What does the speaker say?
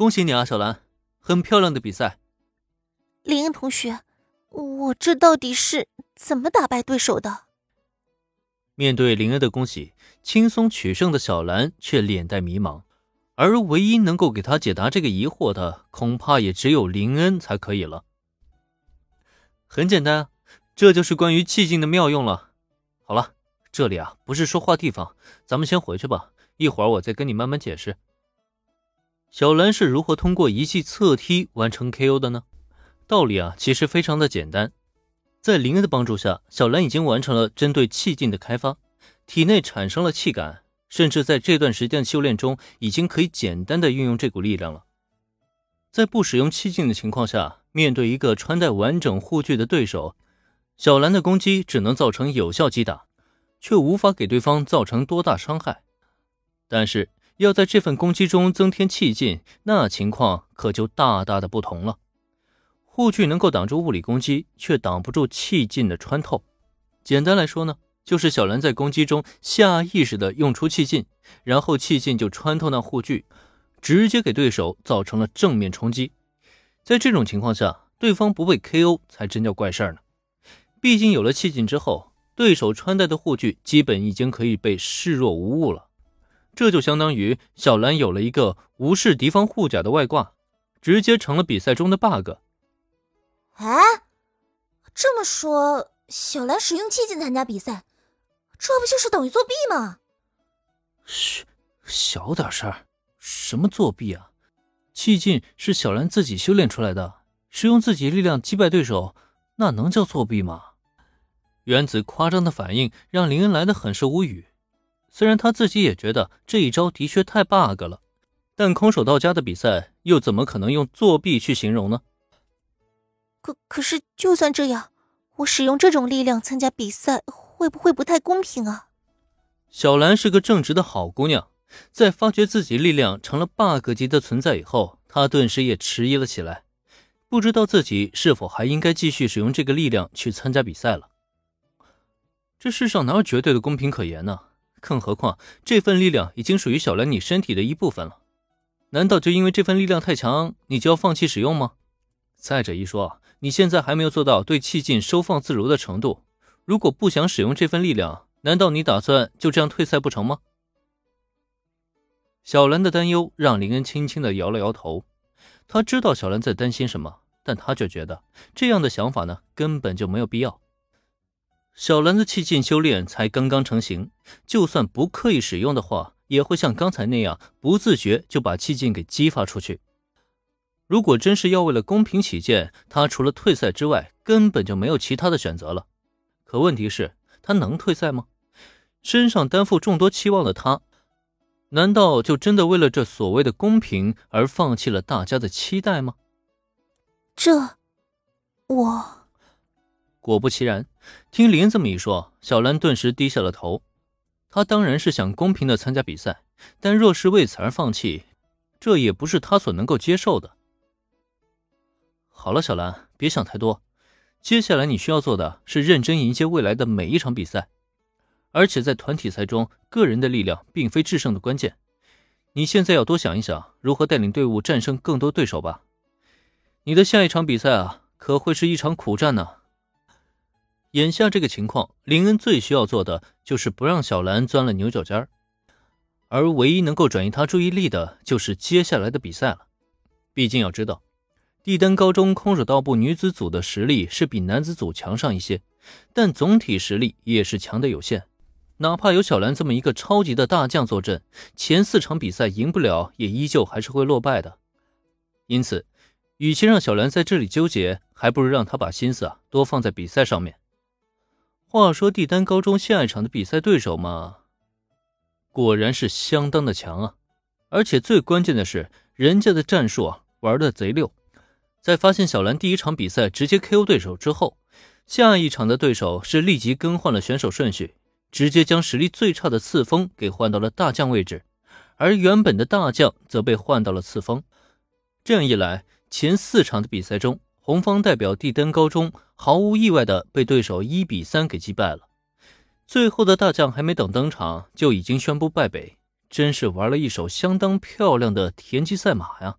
恭喜你啊，小兰，很漂亮的比赛。林恩同学，我这到底是怎么打败对手的？面对林恩的恭喜，轻松取胜的小兰却脸带迷茫，而唯一能够给他解答这个疑惑的，恐怕也只有林恩才可以了。很简单，这就是关于气劲的妙用了。好了，这里啊不是说话地方，咱们先回去吧，一会儿我再跟你慢慢解释。小兰是如何通过一记侧踢完成 KO 的呢？道理啊，其实非常的简单。在林恩的帮助下，小兰已经完成了针对气劲的开发，体内产生了气感，甚至在这段时间的修炼中，已经可以简单的运用这股力量了。在不使用气劲的情况下，面对一个穿戴完整护具的对手，小兰的攻击只能造成有效击打，却无法给对方造成多大伤害。但是，要在这份攻击中增添气劲，那情况可就大大的不同了。护具能够挡住物理攻击，却挡不住气劲的穿透。简单来说呢，就是小兰在攻击中下意识的用出气劲，然后气劲就穿透那护具，直接给对手造成了正面冲击。在这种情况下，对方不被 KO 才真叫怪事儿呢。毕竟有了气劲之后，对手穿戴的护具基本已经可以被视若无物了。这就相当于小兰有了一个无视敌方护甲的外挂，直接成了比赛中的 bug。哎，这么说，小兰使用气劲参加比赛，这不就是等于作弊吗？嘘，小点声什么作弊啊？气劲是小兰自己修炼出来的，使用自己力量击败对手，那能叫作弊吗？原子夸张的反应让林恩来的很是无语。虽然他自己也觉得这一招的确太 bug 了，但空手道家的比赛又怎么可能用作弊去形容呢？可可是，就算这样，我使用这种力量参加比赛，会不会不太公平啊？小兰是个正直的好姑娘，在发觉自己力量成了 bug 级的存在以后，她顿时也迟疑了起来，不知道自己是否还应该继续使用这个力量去参加比赛了。这世上哪有绝对的公平可言呢？更何况，这份力量已经属于小兰你身体的一部分了。难道就因为这份力量太强，你就要放弃使用吗？再者一说，你现在还没有做到对气劲收放自如的程度。如果不想使用这份力量，难道你打算就这样退赛不成吗？小兰的担忧让林恩轻轻的摇了摇头。他知道小兰在担心什么，但他却觉得这样的想法呢，根本就没有必要。小兰的气劲修炼才刚刚成型，就算不刻意使用的话，也会像刚才那样不自觉就把气劲给激发出去。如果真是要为了公平起见，他除了退赛之外，根本就没有其他的选择了。可问题是，他能退赛吗？身上担负众多期望的他，难道就真的为了这所谓的公平而放弃了大家的期待吗？这，我。果不其然，听林这么一说，小兰顿时低下了头。她当然是想公平的参加比赛，但若是为此而放弃，这也不是她所能够接受的。好了，小兰，别想太多。接下来你需要做的是认真迎接未来的每一场比赛，而且在团体赛中，个人的力量并非制胜的关键。你现在要多想一想如何带领队伍战胜更多对手吧。你的下一场比赛啊，可会是一场苦战呢。眼下这个情况，林恩最需要做的就是不让小兰钻了牛角尖儿，而唯一能够转移他注意力的，就是接下来的比赛了。毕竟要知道，帝丹高中空手道部女子组的实力是比男子组强上一些，但总体实力也是强的有限。哪怕有小兰这么一个超级的大将坐镇，前四场比赛赢不了，也依旧还是会落败的。因此，与其让小兰在这里纠结，还不如让她把心思啊多放在比赛上面。话说，帝丹高中下一场的比赛对手嘛，果然是相当的强啊！而且最关键的是，人家的战术啊玩的贼溜。在发现小兰第一场比赛直接 KO 对手之后，下一场的对手是立即更换了选手顺序，直接将实力最差的刺锋给换到了大将位置，而原本的大将则被换到了次锋。这样一来，前四场的比赛中，红方代表帝登高中毫无意外的被对手一比三给击败了，最后的大将还没等登场就已经宣布败北，真是玩了一手相当漂亮的田忌赛马呀！